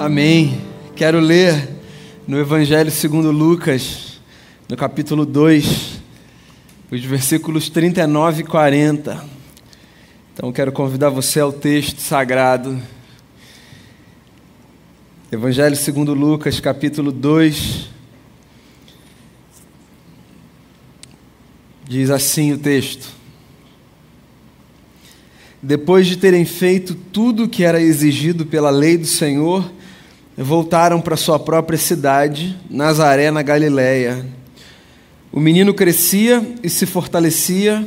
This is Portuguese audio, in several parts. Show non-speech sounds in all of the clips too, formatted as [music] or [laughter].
Amém. Quero ler no Evangelho segundo Lucas, no capítulo 2, os versículos 39 e 40. Então quero convidar você ao texto sagrado. Evangelho segundo Lucas, capítulo 2. Diz assim o texto: Depois de terem feito tudo o que era exigido pela lei do Senhor, voltaram para sua própria cidade, Nazaré, na Galiléia. O menino crescia e se fortalecia,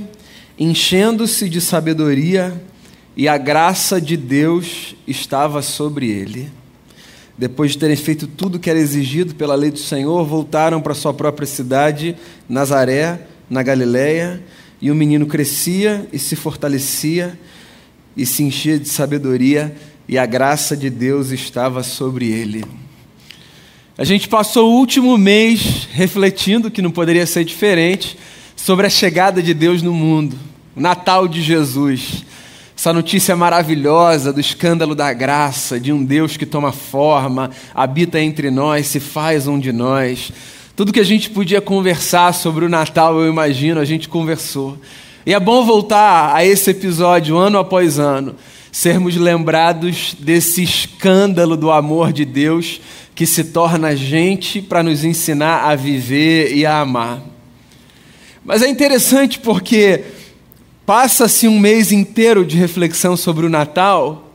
enchendo-se de sabedoria, e a graça de Deus estava sobre ele. Depois de terem feito tudo que era exigido pela lei do Senhor, voltaram para sua própria cidade, Nazaré, na Galiléia, e o menino crescia e se fortalecia e se enchia de sabedoria, e a graça de Deus estava sobre ele. A gente passou o último mês refletindo, que não poderia ser diferente, sobre a chegada de Deus no mundo, o Natal de Jesus. Essa notícia maravilhosa do escândalo da graça, de um Deus que toma forma, habita entre nós, se faz um de nós. Tudo que a gente podia conversar sobre o Natal, eu imagino, a gente conversou. E é bom voltar a esse episódio ano após ano sermos lembrados desse escândalo do amor de Deus que se torna gente para nos ensinar a viver e a amar. Mas é interessante porque passa-se um mês inteiro de reflexão sobre o Natal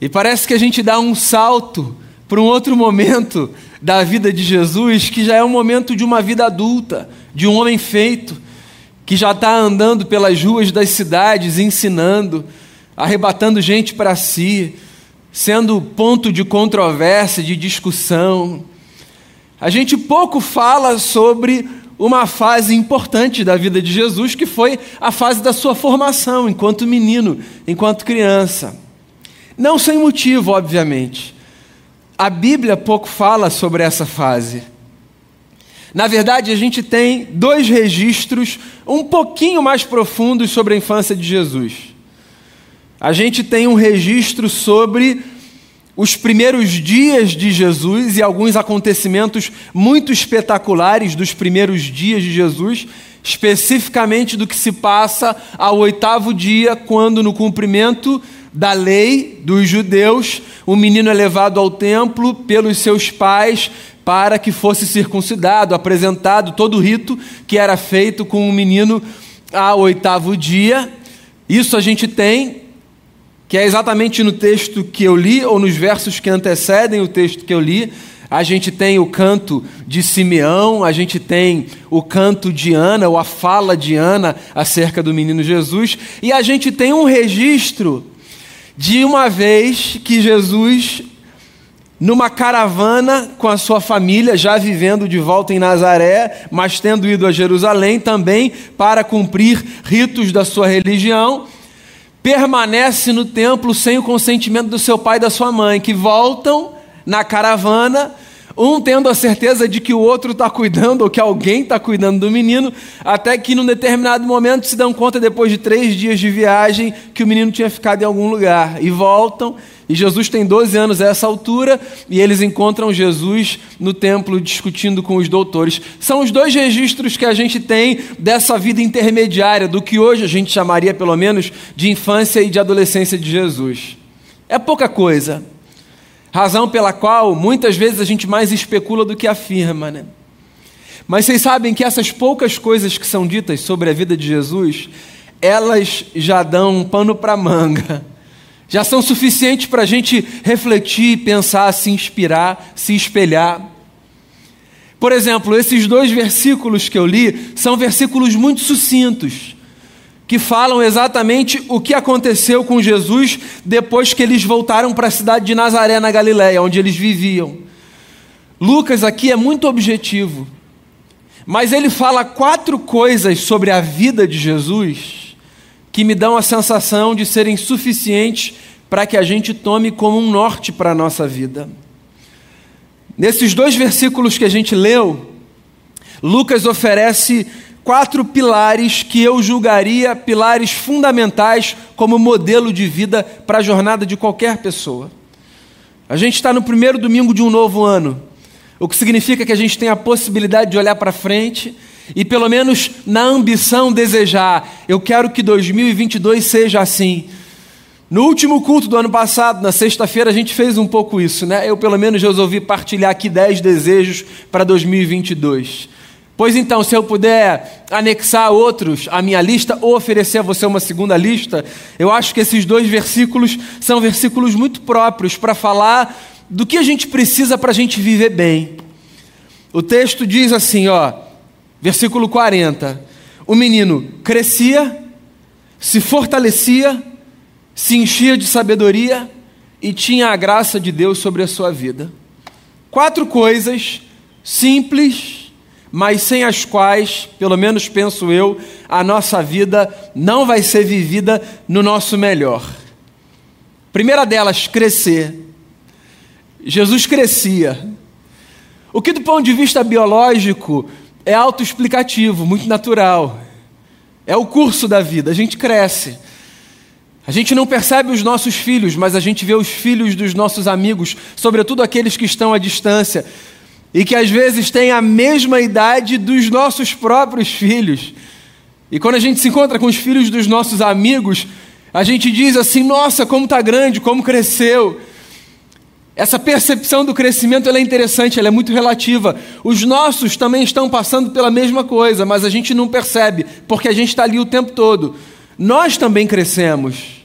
e parece que a gente dá um salto para um outro momento da vida de Jesus que já é um momento de uma vida adulta, de um homem feito, que já está andando pelas ruas das cidades ensinando, arrebatando gente para si, sendo ponto de controvérsia, de discussão. A gente pouco fala sobre uma fase importante da vida de Jesus, que foi a fase da sua formação enquanto menino, enquanto criança. Não sem motivo, obviamente. A Bíblia pouco fala sobre essa fase. Na verdade, a gente tem dois registros um pouquinho mais profundos sobre a infância de Jesus a gente tem um registro sobre os primeiros dias de Jesus e alguns acontecimentos muito espetaculares dos primeiros dias de Jesus, especificamente do que se passa ao oitavo dia, quando, no cumprimento da lei dos judeus, o menino é levado ao templo pelos seus pais para que fosse circuncidado, apresentado todo o rito que era feito com o menino ao oitavo dia. Isso a gente tem que é exatamente no texto que eu li, ou nos versos que antecedem o texto que eu li. A gente tem o canto de Simeão, a gente tem o canto de Ana, ou a fala de Ana acerca do menino Jesus, e a gente tem um registro de uma vez que Jesus, numa caravana com a sua família, já vivendo de volta em Nazaré, mas tendo ido a Jerusalém também para cumprir ritos da sua religião, permanece no templo sem o consentimento do seu pai e da sua mãe, que voltam na caravana, um tendo a certeza de que o outro está cuidando, ou que alguém está cuidando do menino, até que num determinado momento se dão conta, depois de três dias de viagem, que o menino tinha ficado em algum lugar. E voltam e Jesus tem 12 anos a essa altura, e eles encontram Jesus no templo discutindo com os doutores. São os dois registros que a gente tem dessa vida intermediária, do que hoje a gente chamaria, pelo menos, de infância e de adolescência de Jesus. É pouca coisa. Razão pela qual muitas vezes a gente mais especula do que afirma, né? Mas vocês sabem que essas poucas coisas que são ditas sobre a vida de Jesus, elas já dão um pano para manga já são suficientes para a gente refletir, pensar, se inspirar, se espelhar. Por exemplo, esses dois versículos que eu li são versículos muito sucintos, que falam exatamente o que aconteceu com Jesus depois que eles voltaram para a cidade de Nazaré, na Galiléia, onde eles viviam. Lucas aqui é muito objetivo, mas ele fala quatro coisas sobre a vida de Jesus que me dão a sensação de serem suficientes para que a gente tome como um norte para a nossa vida. Nesses dois versículos que a gente leu, Lucas oferece quatro pilares que eu julgaria pilares fundamentais como modelo de vida para a jornada de qualquer pessoa. A gente está no primeiro domingo de um novo ano, o que significa que a gente tem a possibilidade de olhar para frente e, pelo menos na ambição, desejar: eu quero que 2022 seja assim. No último culto do ano passado, na sexta-feira, a gente fez um pouco isso, né? Eu, pelo menos, resolvi partilhar aqui 10 desejos para 2022. Pois então, se eu puder anexar outros à minha lista ou oferecer a você uma segunda lista, eu acho que esses dois versículos são versículos muito próprios para falar do que a gente precisa para a gente viver bem. O texto diz assim, ó, versículo 40: O menino crescia, se fortalecia, se enchia de sabedoria e tinha a graça de Deus sobre a sua vida. Quatro coisas simples mas sem as quais, pelo menos penso eu, a nossa vida não vai ser vivida no nosso melhor. Primeira delas, crescer. Jesus crescia. O que, do ponto de vista biológico, é autoexplicativo, muito natural. É o curso da vida, a gente cresce. A gente não percebe os nossos filhos, mas a gente vê os filhos dos nossos amigos, sobretudo aqueles que estão à distância e que às vezes têm a mesma idade dos nossos próprios filhos. E quando a gente se encontra com os filhos dos nossos amigos, a gente diz assim: nossa, como está grande, como cresceu. Essa percepção do crescimento é interessante, ela é muito relativa. Os nossos também estão passando pela mesma coisa, mas a gente não percebe, porque a gente está ali o tempo todo. Nós também crescemos.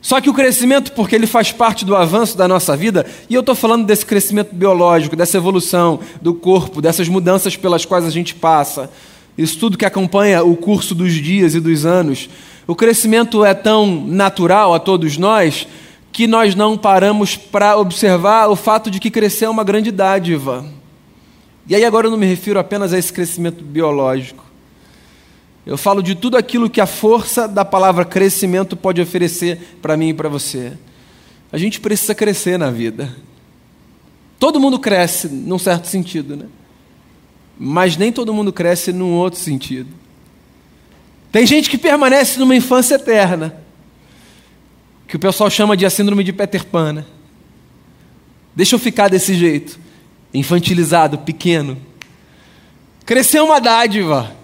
Só que o crescimento, porque ele faz parte do avanço da nossa vida, e eu estou falando desse crescimento biológico, dessa evolução do corpo, dessas mudanças pelas quais a gente passa, isso tudo que acompanha o curso dos dias e dos anos, o crescimento é tão natural a todos nós que nós não paramos para observar o fato de que crescer é uma grande dádiva. E aí agora eu não me refiro apenas a esse crescimento biológico. Eu falo de tudo aquilo que a força da palavra crescimento pode oferecer para mim e para você. A gente precisa crescer na vida. Todo mundo cresce num certo sentido, né? Mas nem todo mundo cresce num outro sentido. Tem gente que permanece numa infância eterna, que o pessoal chama de a síndrome de Peter Pan. Né? Deixa eu ficar desse jeito, infantilizado, pequeno. Crescer é uma dádiva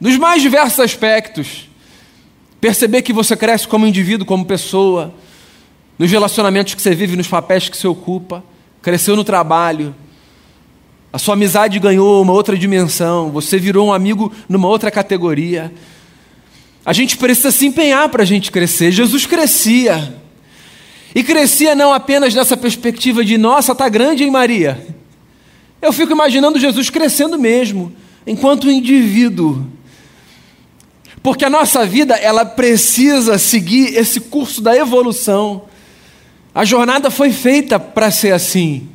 nos mais diversos aspectos. Perceber que você cresce como indivíduo, como pessoa, nos relacionamentos que você vive, nos papéis que você ocupa, cresceu no trabalho, a sua amizade ganhou uma outra dimensão, você virou um amigo numa outra categoria. A gente precisa se empenhar para a gente crescer. Jesus crescia. E crescia não apenas nessa perspectiva de, nossa, está grande, hein, Maria? Eu fico imaginando Jesus crescendo mesmo, enquanto indivíduo. Porque a nossa vida, ela precisa seguir esse curso da evolução. A jornada foi feita para ser assim.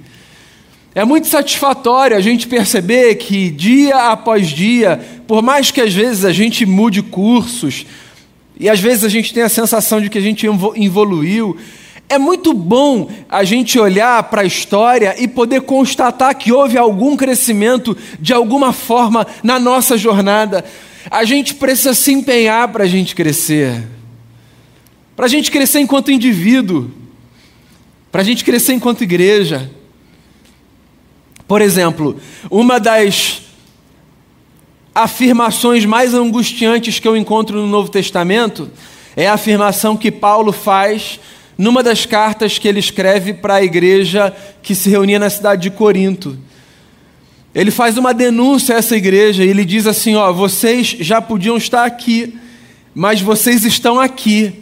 É muito satisfatório a gente perceber que dia após dia, por mais que às vezes a gente mude cursos, e às vezes a gente tem a sensação de que a gente evoluiu, é muito bom a gente olhar para a história e poder constatar que houve algum crescimento de alguma forma na nossa jornada. A gente precisa se empenhar para a gente crescer. Para a gente crescer enquanto indivíduo. Para a gente crescer enquanto igreja. Por exemplo, uma das afirmações mais angustiantes que eu encontro no Novo Testamento é a afirmação que Paulo faz numa das cartas que ele escreve para a igreja que se reunia na cidade de Corinto. Ele faz uma denúncia a essa igreja e ele diz assim: ó, vocês já podiam estar aqui, mas vocês estão aqui.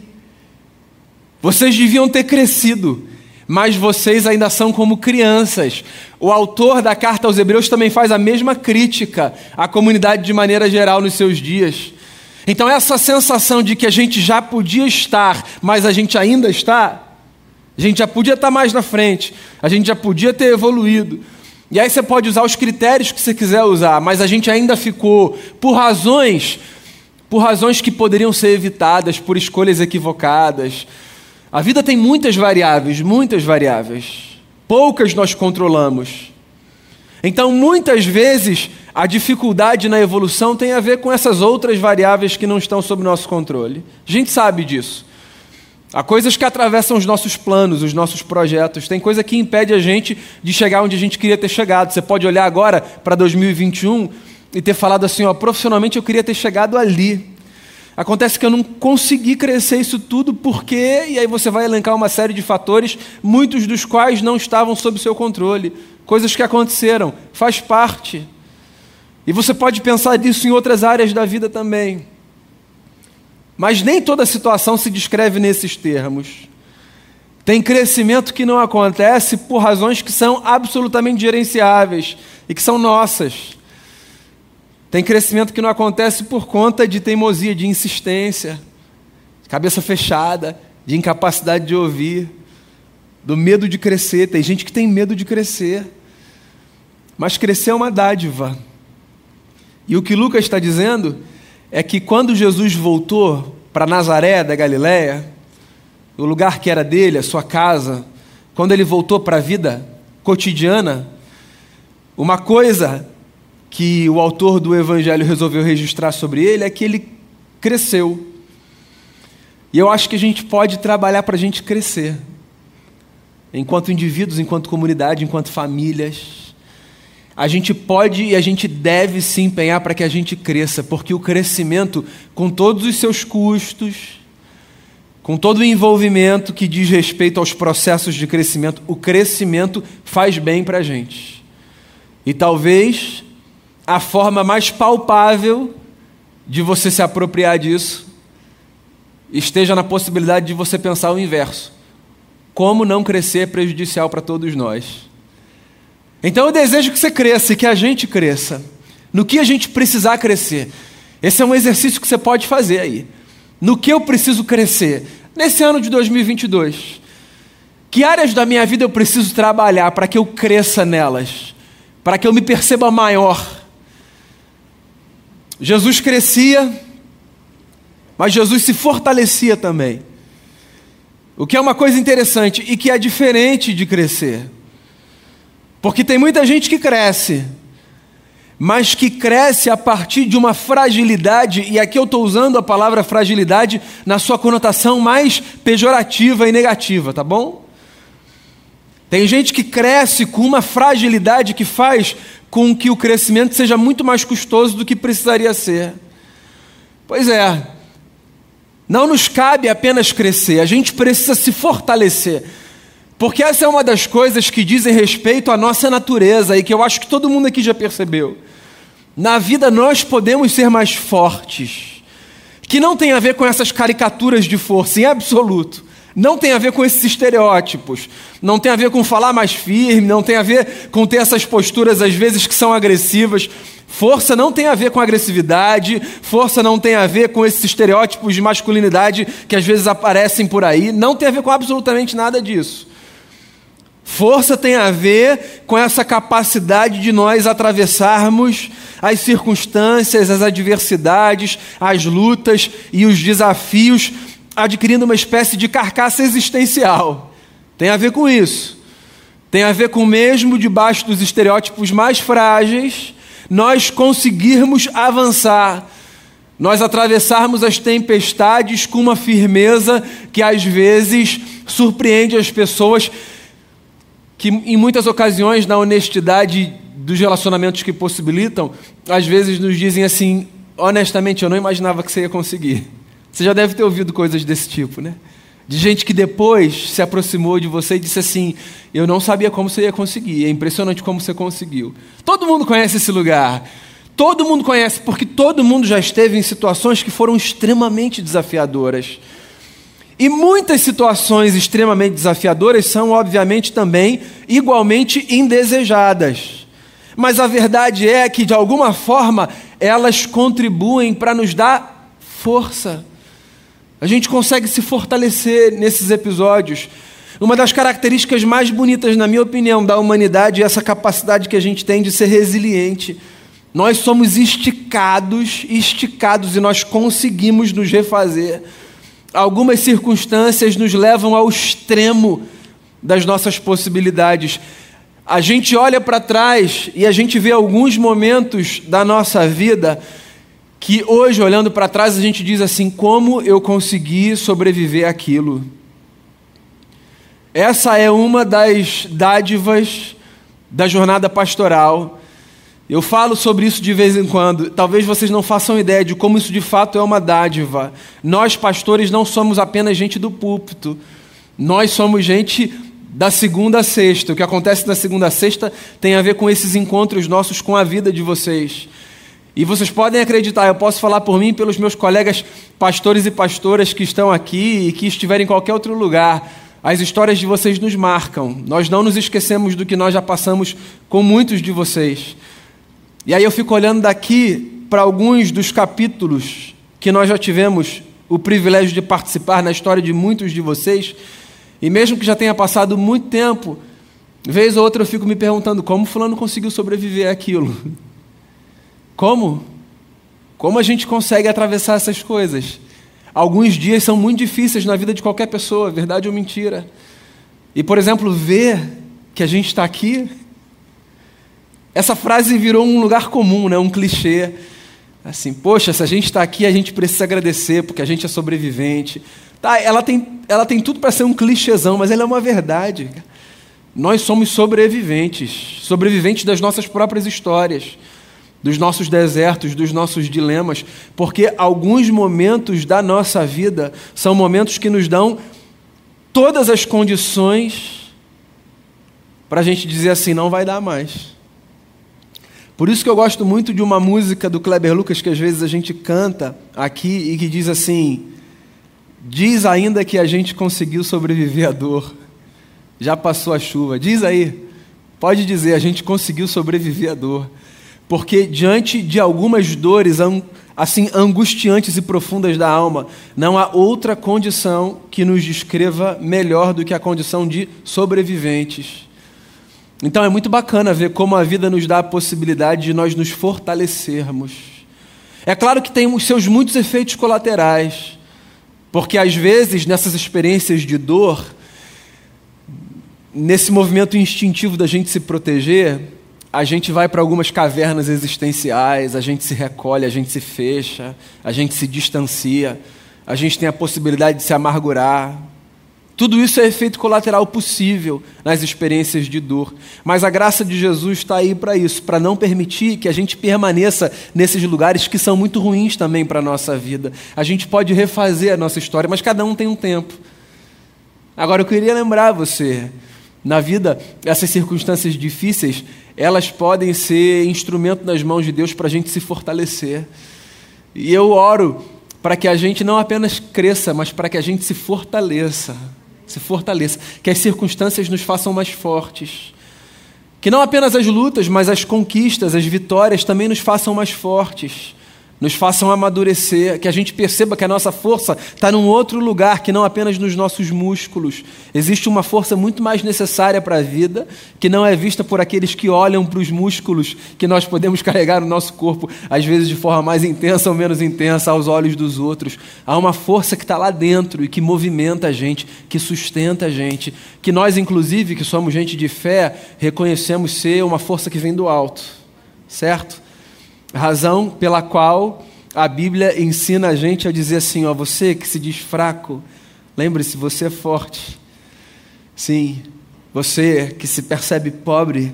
Vocês deviam ter crescido, mas vocês ainda são como crianças. O autor da carta aos Hebreus também faz a mesma crítica à comunidade de maneira geral nos seus dias. Então, essa sensação de que a gente já podia estar, mas a gente ainda está, a gente já podia estar mais na frente, a gente já podia ter evoluído. E aí você pode usar os critérios que você quiser usar, mas a gente ainda ficou por razões, por razões que poderiam ser evitadas, por escolhas equivocadas. A vida tem muitas variáveis, muitas variáveis. Poucas nós controlamos. Então, muitas vezes, a dificuldade na evolução tem a ver com essas outras variáveis que não estão sob nosso controle. A gente sabe disso. Há coisas que atravessam os nossos planos, os nossos projetos. Tem coisa que impede a gente de chegar onde a gente queria ter chegado. Você pode olhar agora para 2021 e ter falado assim: ó, profissionalmente eu queria ter chegado ali. Acontece que eu não consegui crescer isso tudo porque, e aí você vai elencar uma série de fatores, muitos dos quais não estavam sob seu controle. Coisas que aconteceram, faz parte. E você pode pensar nisso em outras áreas da vida também. Mas nem toda situação se descreve nesses termos. Tem crescimento que não acontece por razões que são absolutamente gerenciáveis e que são nossas. Tem crescimento que não acontece por conta de teimosia, de insistência, de cabeça fechada, de incapacidade de ouvir, do medo de crescer. Tem gente que tem medo de crescer. Mas crescer é uma dádiva. E o que Lucas está dizendo é que quando Jesus voltou para Nazaré da Galiléia, o lugar que era dele, a sua casa, quando ele voltou para a vida cotidiana, uma coisa que o autor do Evangelho resolveu registrar sobre ele é que ele cresceu. E eu acho que a gente pode trabalhar para a gente crescer, enquanto indivíduos, enquanto comunidade, enquanto famílias a gente pode e a gente deve se empenhar para que a gente cresça, porque o crescimento, com todos os seus custos, com todo o envolvimento que diz respeito aos processos de crescimento, o crescimento faz bem para a gente. E talvez a forma mais palpável de você se apropriar disso esteja na possibilidade de você pensar o inverso: como não crescer é prejudicial para todos nós. Então eu desejo que você cresça e que a gente cresça. No que a gente precisar crescer. Esse é um exercício que você pode fazer aí. No que eu preciso crescer nesse ano de 2022? Que áreas da minha vida eu preciso trabalhar para que eu cresça nelas? Para que eu me perceba maior? Jesus crescia, mas Jesus se fortalecia também. O que é uma coisa interessante e que é diferente de crescer. Porque tem muita gente que cresce, mas que cresce a partir de uma fragilidade, e aqui eu estou usando a palavra fragilidade na sua conotação mais pejorativa e negativa, tá bom? Tem gente que cresce com uma fragilidade que faz com que o crescimento seja muito mais custoso do que precisaria ser. Pois é, não nos cabe apenas crescer, a gente precisa se fortalecer. Porque essa é uma das coisas que dizem respeito à nossa natureza e que eu acho que todo mundo aqui já percebeu. Na vida nós podemos ser mais fortes, que não tem a ver com essas caricaturas de força, em absoluto. Não tem a ver com esses estereótipos, não tem a ver com falar mais firme, não tem a ver com ter essas posturas às vezes que são agressivas. Força não tem a ver com agressividade, força não tem a ver com esses estereótipos de masculinidade que às vezes aparecem por aí, não tem a ver com absolutamente nada disso. Força tem a ver com essa capacidade de nós atravessarmos as circunstâncias, as adversidades, as lutas e os desafios, adquirindo uma espécie de carcaça existencial. Tem a ver com isso. Tem a ver com mesmo debaixo dos estereótipos mais frágeis, nós conseguirmos avançar, nós atravessarmos as tempestades com uma firmeza que às vezes surpreende as pessoas que em muitas ocasiões, na honestidade dos relacionamentos que possibilitam, às vezes nos dizem assim: honestamente, eu não imaginava que você ia conseguir. Você já deve ter ouvido coisas desse tipo, né? De gente que depois se aproximou de você e disse assim: Eu não sabia como você ia conseguir, é impressionante como você conseguiu. Todo mundo conhece esse lugar. Todo mundo conhece, porque todo mundo já esteve em situações que foram extremamente desafiadoras. E muitas situações extremamente desafiadoras são, obviamente, também igualmente indesejadas. Mas a verdade é que, de alguma forma, elas contribuem para nos dar força. A gente consegue se fortalecer nesses episódios. Uma das características mais bonitas, na minha opinião, da humanidade é essa capacidade que a gente tem de ser resiliente. Nós somos esticados, esticados, e nós conseguimos nos refazer algumas circunstâncias nos levam ao extremo das nossas possibilidades. A gente olha para trás e a gente vê alguns momentos da nossa vida que hoje, olhando para trás, a gente diz assim: como eu consegui sobreviver àquilo? Essa é uma das dádivas da jornada pastoral. Eu falo sobre isso de vez em quando. Talvez vocês não façam ideia de como isso de fato é uma dádiva. Nós, pastores, não somos apenas gente do púlpito. Nós somos gente da segunda a sexta. O que acontece na segunda a sexta tem a ver com esses encontros nossos com a vida de vocês. E vocês podem acreditar, eu posso falar por mim e pelos meus colegas pastores e pastoras que estão aqui e que estiverem em qualquer outro lugar. As histórias de vocês nos marcam. Nós não nos esquecemos do que nós já passamos com muitos de vocês. E aí eu fico olhando daqui para alguns dos capítulos que nós já tivemos o privilégio de participar na história de muitos de vocês. E mesmo que já tenha passado muito tempo, vez ou outra eu fico me perguntando como fulano conseguiu sobreviver àquilo. Como? Como a gente consegue atravessar essas coisas? Alguns dias são muito difíceis na vida de qualquer pessoa, verdade ou mentira. E, por exemplo, ver que a gente está aqui, essa frase virou um lugar comum, né? um clichê. Assim, poxa, se a gente está aqui, a gente precisa agradecer, porque a gente é sobrevivente. Tá, ela tem, ela tem tudo para ser um clichêzão, mas ela é uma verdade. Nós somos sobreviventes, sobreviventes das nossas próprias histórias dos nossos desertos, dos nossos dilemas, porque alguns momentos da nossa vida são momentos que nos dão todas as condições para a gente dizer assim: não vai dar mais. Por isso que eu gosto muito de uma música do Kleber Lucas que às vezes a gente canta aqui e que diz assim: diz ainda que a gente conseguiu sobreviver à dor, já passou a chuva. Diz aí, pode dizer, a gente conseguiu sobreviver à dor porque diante de algumas dores assim angustiantes e profundas da alma, não há outra condição que nos descreva melhor do que a condição de sobreviventes. Então é muito bacana ver como a vida nos dá a possibilidade de nós nos fortalecermos. É claro que tem os seus muitos efeitos colaterais, porque às vezes nessas experiências de dor, nesse movimento instintivo da gente se proteger, a gente vai para algumas cavernas existenciais, a gente se recolhe, a gente se fecha, a gente se distancia, a gente tem a possibilidade de se amargurar. Tudo isso é efeito colateral possível nas experiências de dor. Mas a graça de Jesus está aí para isso, para não permitir que a gente permaneça nesses lugares que são muito ruins também para a nossa vida. A gente pode refazer a nossa história, mas cada um tem um tempo. Agora eu queria lembrar você, na vida, essas circunstâncias difíceis, elas podem ser instrumento nas mãos de Deus para a gente se fortalecer. E eu oro para que a gente não apenas cresça, mas para que a gente se fortaleça. Se fortaleça. Que as circunstâncias nos façam mais fortes. Que não apenas as lutas, mas as conquistas, as vitórias também nos façam mais fortes nos façam amadurecer, que a gente perceba que a nossa força está num outro lugar que não apenas nos nossos músculos. Existe uma força muito mais necessária para a vida, que não é vista por aqueles que olham para os músculos que nós podemos [laughs] carregar no nosso corpo, às vezes de forma mais intensa ou menos intensa aos olhos dos outros. Há uma força que está lá dentro e que movimenta a gente, que sustenta a gente, que nós, inclusive, que somos gente de fé, reconhecemos ser uma força que vem do alto, certo? Razão pela qual a Bíblia ensina a gente a dizer assim: ó, você que se diz fraco, lembre-se, você é forte. Sim, você que se percebe pobre,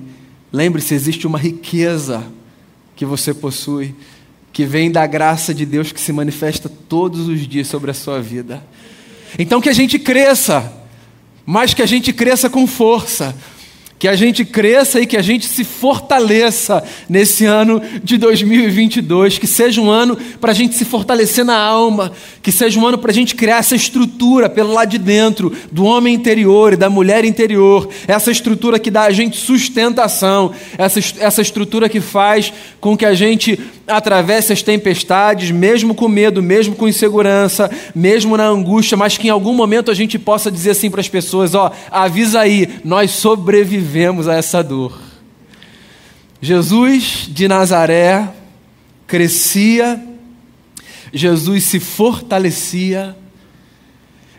lembre-se, existe uma riqueza que você possui, que vem da graça de Deus que se manifesta todos os dias sobre a sua vida. Então que a gente cresça, mas que a gente cresça com força, que a gente cresça e que a gente se fortaleça nesse ano de 2022. Que seja um ano para a gente se fortalecer na alma. Que seja um ano para a gente criar essa estrutura pelo lado de dentro, do homem interior e da mulher interior. Essa estrutura que dá a gente sustentação. Essa, essa estrutura que faz com que a gente atravesse as tempestades, mesmo com medo, mesmo com insegurança, mesmo na angústia, mas que em algum momento a gente possa dizer assim para as pessoas: ó, avisa aí, nós sobrevivemos a essa dor. Jesus de Nazaré crescia, Jesus se fortalecia,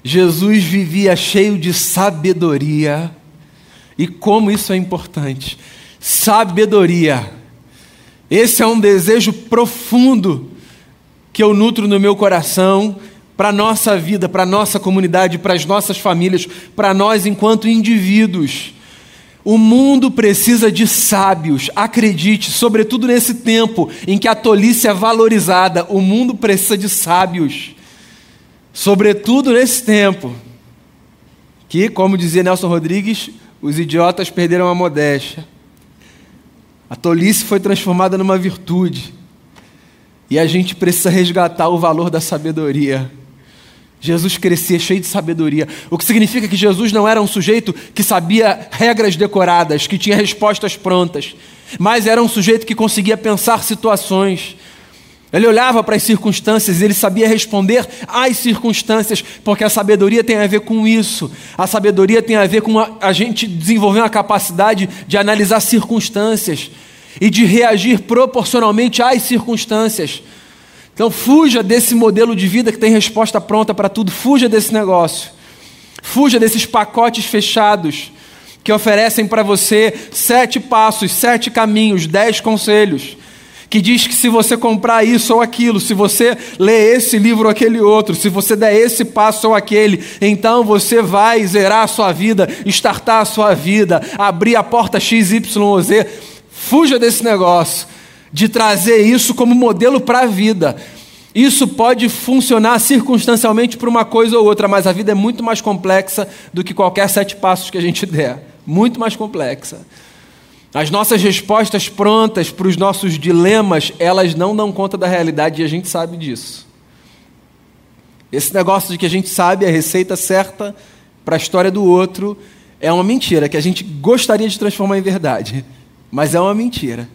Jesus vivia cheio de sabedoria, e como isso é importante! Sabedoria esse é um desejo profundo que eu nutro no meu coração para a nossa vida, para a nossa comunidade, para as nossas famílias, para nós enquanto indivíduos. O mundo precisa de sábios, acredite, sobretudo nesse tempo em que a tolice é valorizada, o mundo precisa de sábios. Sobretudo nesse tempo que, como dizia Nelson Rodrigues, os idiotas perderam a modéstia. A tolice foi transformada numa virtude. E a gente precisa resgatar o valor da sabedoria. Jesus crescia cheio de sabedoria, o que significa que Jesus não era um sujeito que sabia regras decoradas, que tinha respostas prontas, mas era um sujeito que conseguia pensar situações. Ele olhava para as circunstâncias e ele sabia responder às circunstâncias, porque a sabedoria tem a ver com isso. A sabedoria tem a ver com a, a gente desenvolver uma capacidade de analisar circunstâncias e de reagir proporcionalmente às circunstâncias. Então, fuja desse modelo de vida que tem resposta pronta para tudo, fuja desse negócio. Fuja desses pacotes fechados que oferecem para você sete passos, sete caminhos, dez conselhos que diz que se você comprar isso ou aquilo, se você ler esse livro ou aquele outro, se você der esse passo ou aquele, então você vai zerar a sua vida, startar a sua vida, abrir a porta XYZ. Fuja desse negócio de trazer isso como modelo para a vida. Isso pode funcionar circunstancialmente para uma coisa ou outra, mas a vida é muito mais complexa do que qualquer sete passos que a gente der. Muito mais complexa. As nossas respostas prontas para os nossos dilemas, elas não dão conta da realidade e a gente sabe disso. Esse negócio de que a gente sabe a receita certa para a história do outro é uma mentira que a gente gostaria de transformar em verdade. Mas é uma mentira.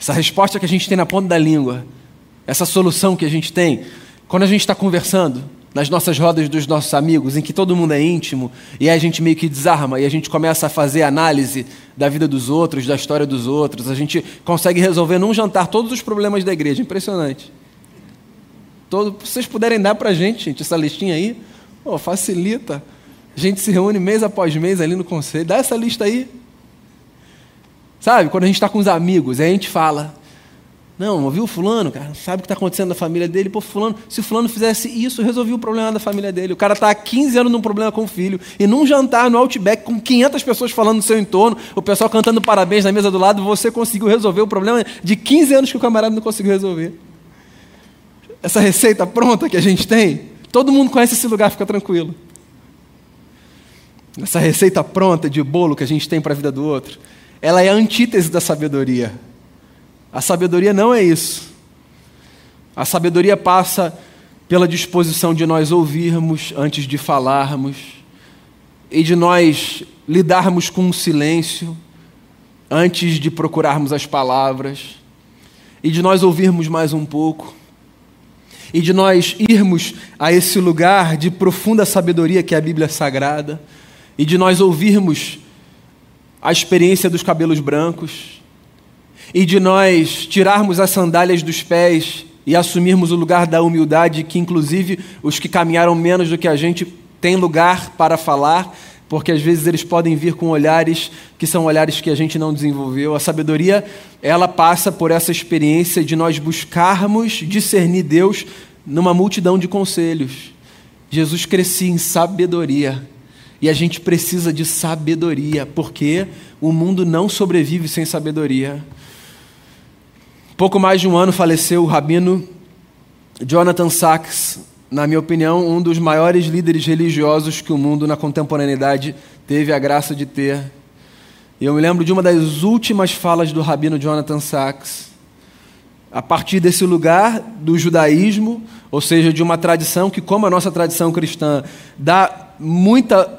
Essa resposta que a gente tem na ponta da língua, essa solução que a gente tem, quando a gente está conversando, nas nossas rodas dos nossos amigos, em que todo mundo é íntimo, e aí a gente meio que desarma e a gente começa a fazer análise da vida dos outros, da história dos outros, a gente consegue resolver num jantar todos os problemas da igreja. Impressionante. Todo, se vocês puderem dar para a gente, gente, essa listinha aí, oh, facilita. A gente se reúne mês após mês ali no conselho. Dá essa lista aí. Sabe, quando a gente está com os amigos, a gente fala. Não, ouviu o fulano, cara? Sabe o que está acontecendo na família dele? Pô, fulano, se o fulano fizesse isso, resolvia o problema da família dele. O cara está há 15 anos num problema com o filho. E num jantar no Outback, com 500 pessoas falando no seu entorno, o pessoal cantando parabéns na mesa do lado, você conseguiu resolver o problema de 15 anos que o camarada não conseguiu resolver. Essa receita pronta que a gente tem, todo mundo conhece esse lugar, fica tranquilo. Essa receita pronta de bolo que a gente tem para a vida do outro ela é a antítese da sabedoria. A sabedoria não é isso. A sabedoria passa pela disposição de nós ouvirmos antes de falarmos e de nós lidarmos com o silêncio antes de procurarmos as palavras e de nós ouvirmos mais um pouco e de nós irmos a esse lugar de profunda sabedoria que é a Bíblia Sagrada e de nós ouvirmos a experiência dos cabelos brancos e de nós tirarmos as sandálias dos pés e assumirmos o lugar da humildade, que inclusive os que caminharam menos do que a gente têm lugar para falar, porque às vezes eles podem vir com olhares que são olhares que a gente não desenvolveu. A sabedoria, ela passa por essa experiência de nós buscarmos discernir Deus numa multidão de conselhos. Jesus crescia em sabedoria. E a gente precisa de sabedoria, porque o mundo não sobrevive sem sabedoria. Pouco mais de um ano faleceu o rabino Jonathan Sachs, na minha opinião, um dos maiores líderes religiosos que o mundo na contemporaneidade teve a graça de ter. E eu me lembro de uma das últimas falas do rabino Jonathan Sachs. A partir desse lugar do judaísmo, ou seja, de uma tradição que, como a nossa tradição cristã, dá muita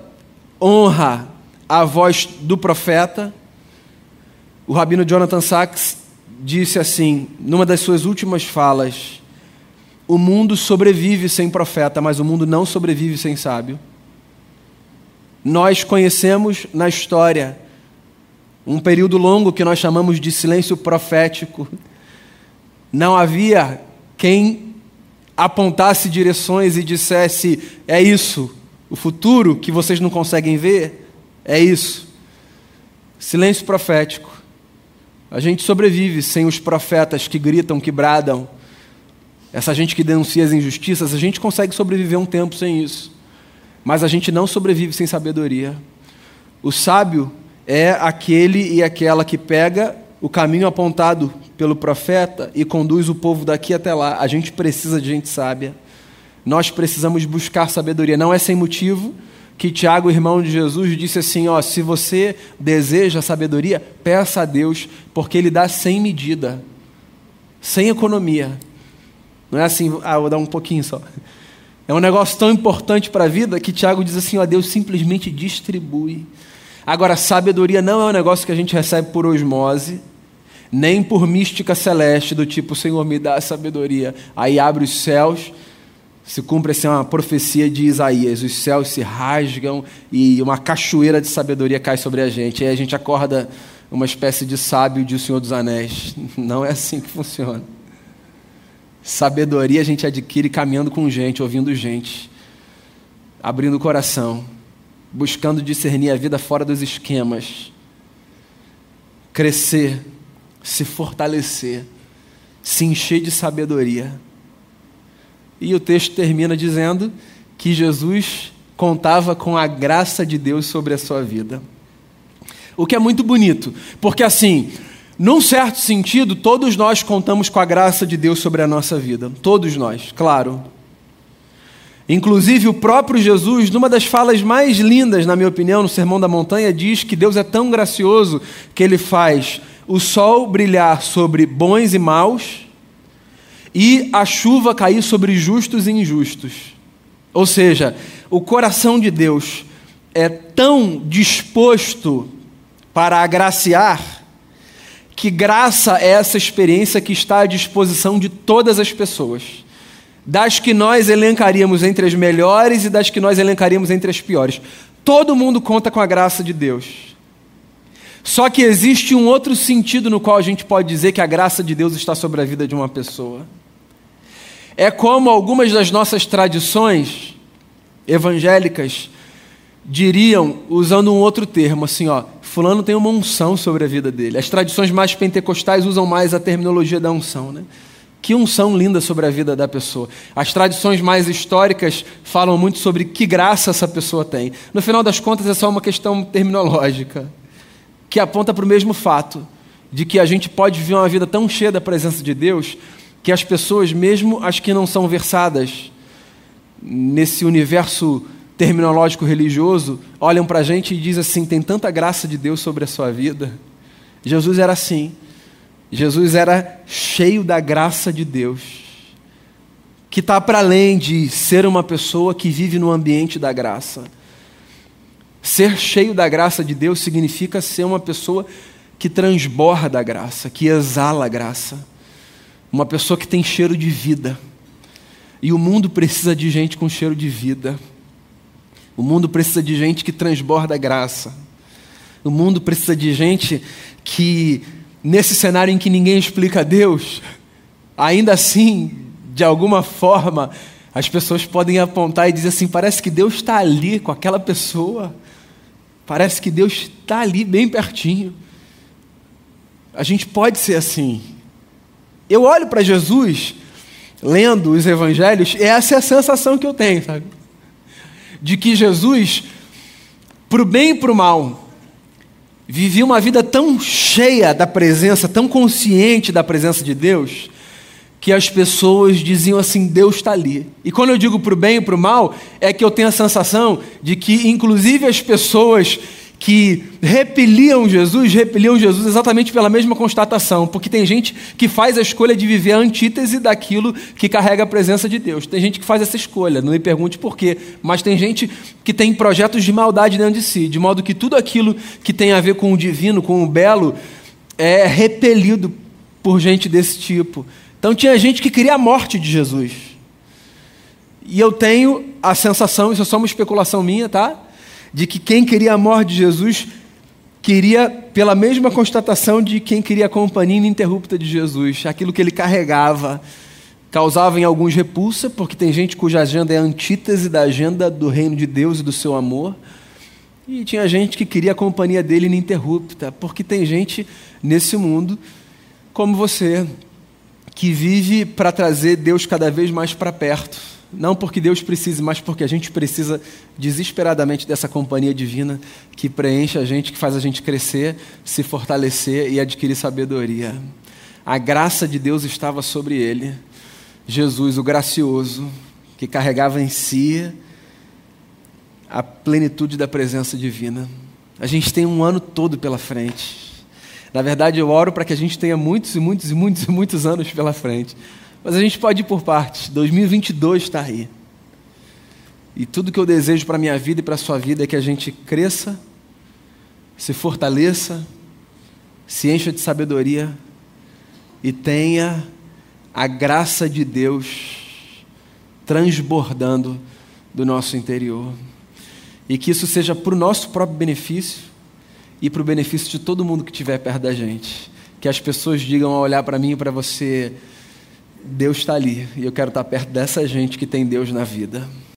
honra à voz do profeta. O rabino Jonathan Sachs disse assim, numa das suas últimas falas: O mundo sobrevive sem profeta, mas o mundo não sobrevive sem sábio. Nós conhecemos na história um período longo que nós chamamos de silêncio profético. Não havia quem apontasse direções e dissesse: é isso, o futuro que vocês não conseguem ver é isso. Silêncio profético. A gente sobrevive sem os profetas que gritam, que bradam. essa gente que denuncia as injustiças, a gente consegue sobreviver um tempo sem isso. Mas a gente não sobrevive sem sabedoria. O sábio é aquele e aquela que pega o caminho apontado pelo profeta e conduz o povo daqui até lá. A gente precisa de gente sábia. Nós precisamos buscar sabedoria. Não é sem motivo que Tiago, irmão de Jesus, disse assim: ó, se você deseja sabedoria, peça a Deus, porque Ele dá sem medida, sem economia. Não é assim, ah, vou dar um pouquinho só. É um negócio tão importante para a vida que Tiago diz assim: ó, Deus simplesmente distribui. Agora, sabedoria não é um negócio que a gente recebe por osmose, nem por mística celeste, do tipo, Senhor, me dá sabedoria. Aí abre os céus, se cumpre assim uma profecia de Isaías: os céus se rasgam e uma cachoeira de sabedoria cai sobre a gente. Aí a gente acorda uma espécie de sábio de O Senhor dos Anéis. [laughs] Não é assim que funciona. Sabedoria a gente adquire caminhando com gente, ouvindo gente, abrindo o coração, buscando discernir a vida fora dos esquemas, crescer, se fortalecer, se encher de sabedoria. E o texto termina dizendo que Jesus contava com a graça de Deus sobre a sua vida. O que é muito bonito, porque assim, num certo sentido, todos nós contamos com a graça de Deus sobre a nossa vida. Todos nós, claro. Inclusive, o próprio Jesus, numa das falas mais lindas, na minha opinião, no Sermão da Montanha, diz que Deus é tão gracioso que ele faz o sol brilhar sobre bons e maus e a chuva cair sobre justos e injustos. Ou seja, o coração de Deus é tão disposto para agraciar que graça é essa experiência que está à disposição de todas as pessoas, das que nós elencaríamos entre as melhores e das que nós elencaríamos entre as piores. Todo mundo conta com a graça de Deus. Só que existe um outro sentido no qual a gente pode dizer que a graça de Deus está sobre a vida de uma pessoa. É como algumas das nossas tradições evangélicas diriam, usando um outro termo, assim, ó, fulano tem uma unção sobre a vida dele. As tradições mais pentecostais usam mais a terminologia da unção, né? Que unção linda sobre a vida da pessoa. As tradições mais históricas falam muito sobre que graça essa pessoa tem. No final das contas, é só uma questão terminológica, que aponta para o mesmo fato de que a gente pode viver uma vida tão cheia da presença de Deus que as pessoas, mesmo as que não são versadas nesse universo terminológico religioso, olham para a gente e dizem assim: tem tanta graça de Deus sobre a sua vida. Jesus era assim. Jesus era cheio da graça de Deus, que está para além de ser uma pessoa que vive no ambiente da graça. Ser cheio da graça de Deus significa ser uma pessoa que transborda a graça, que exala a graça. Uma pessoa que tem cheiro de vida. E o mundo precisa de gente com cheiro de vida. O mundo precisa de gente que transborda graça. O mundo precisa de gente que, nesse cenário em que ninguém explica Deus, ainda assim, de alguma forma, as pessoas podem apontar e dizer assim: parece que Deus está ali com aquela pessoa. Parece que Deus está ali bem pertinho. A gente pode ser assim. Eu olho para Jesus, lendo os evangelhos, e essa é a sensação que eu tenho, sabe? de que Jesus, para o bem e para o mal, vivia uma vida tão cheia da presença, tão consciente da presença de Deus, que as pessoas diziam assim: Deus está ali. E quando eu digo para o bem e para o mal, é que eu tenho a sensação de que, inclusive, as pessoas que repeliam Jesus, repeliam Jesus exatamente pela mesma constatação, porque tem gente que faz a escolha de viver a antítese daquilo que carrega a presença de Deus. Tem gente que faz essa escolha, não me pergunte por quê, mas tem gente que tem projetos de maldade dentro de si, de modo que tudo aquilo que tem a ver com o divino, com o belo, é repelido por gente desse tipo. Então tinha gente que queria a morte de Jesus. E eu tenho a sensação, isso é só uma especulação minha, tá? De que quem queria a morte de Jesus queria pela mesma constatação de quem queria a companhia ininterrupta de Jesus, aquilo que ele carregava causava em alguns repulsa, porque tem gente cuja agenda é antítese da agenda do reino de Deus e do seu amor. E tinha gente que queria a companhia dele ininterrupta, porque tem gente nesse mundo como você que vive para trazer Deus cada vez mais para perto. Não porque Deus precise, mas porque a gente precisa desesperadamente dessa companhia divina que preenche a gente, que faz a gente crescer, se fortalecer e adquirir sabedoria. A graça de Deus estava sobre ele. Jesus, o gracioso, que carregava em si a plenitude da presença divina. A gente tem um ano todo pela frente. Na verdade, eu oro para que a gente tenha muitos e muitos e muitos e muitos anos pela frente. Mas a gente pode ir por partes. 2022 está aí. E tudo que eu desejo para a minha vida e para a sua vida é que a gente cresça, se fortaleça, se encha de sabedoria e tenha a graça de Deus transbordando do nosso interior. E que isso seja para o nosso próprio benefício e para o benefício de todo mundo que estiver perto da gente. Que as pessoas digam ao olhar para mim e para você: Deus está ali e eu quero estar perto dessa gente que tem Deus na vida.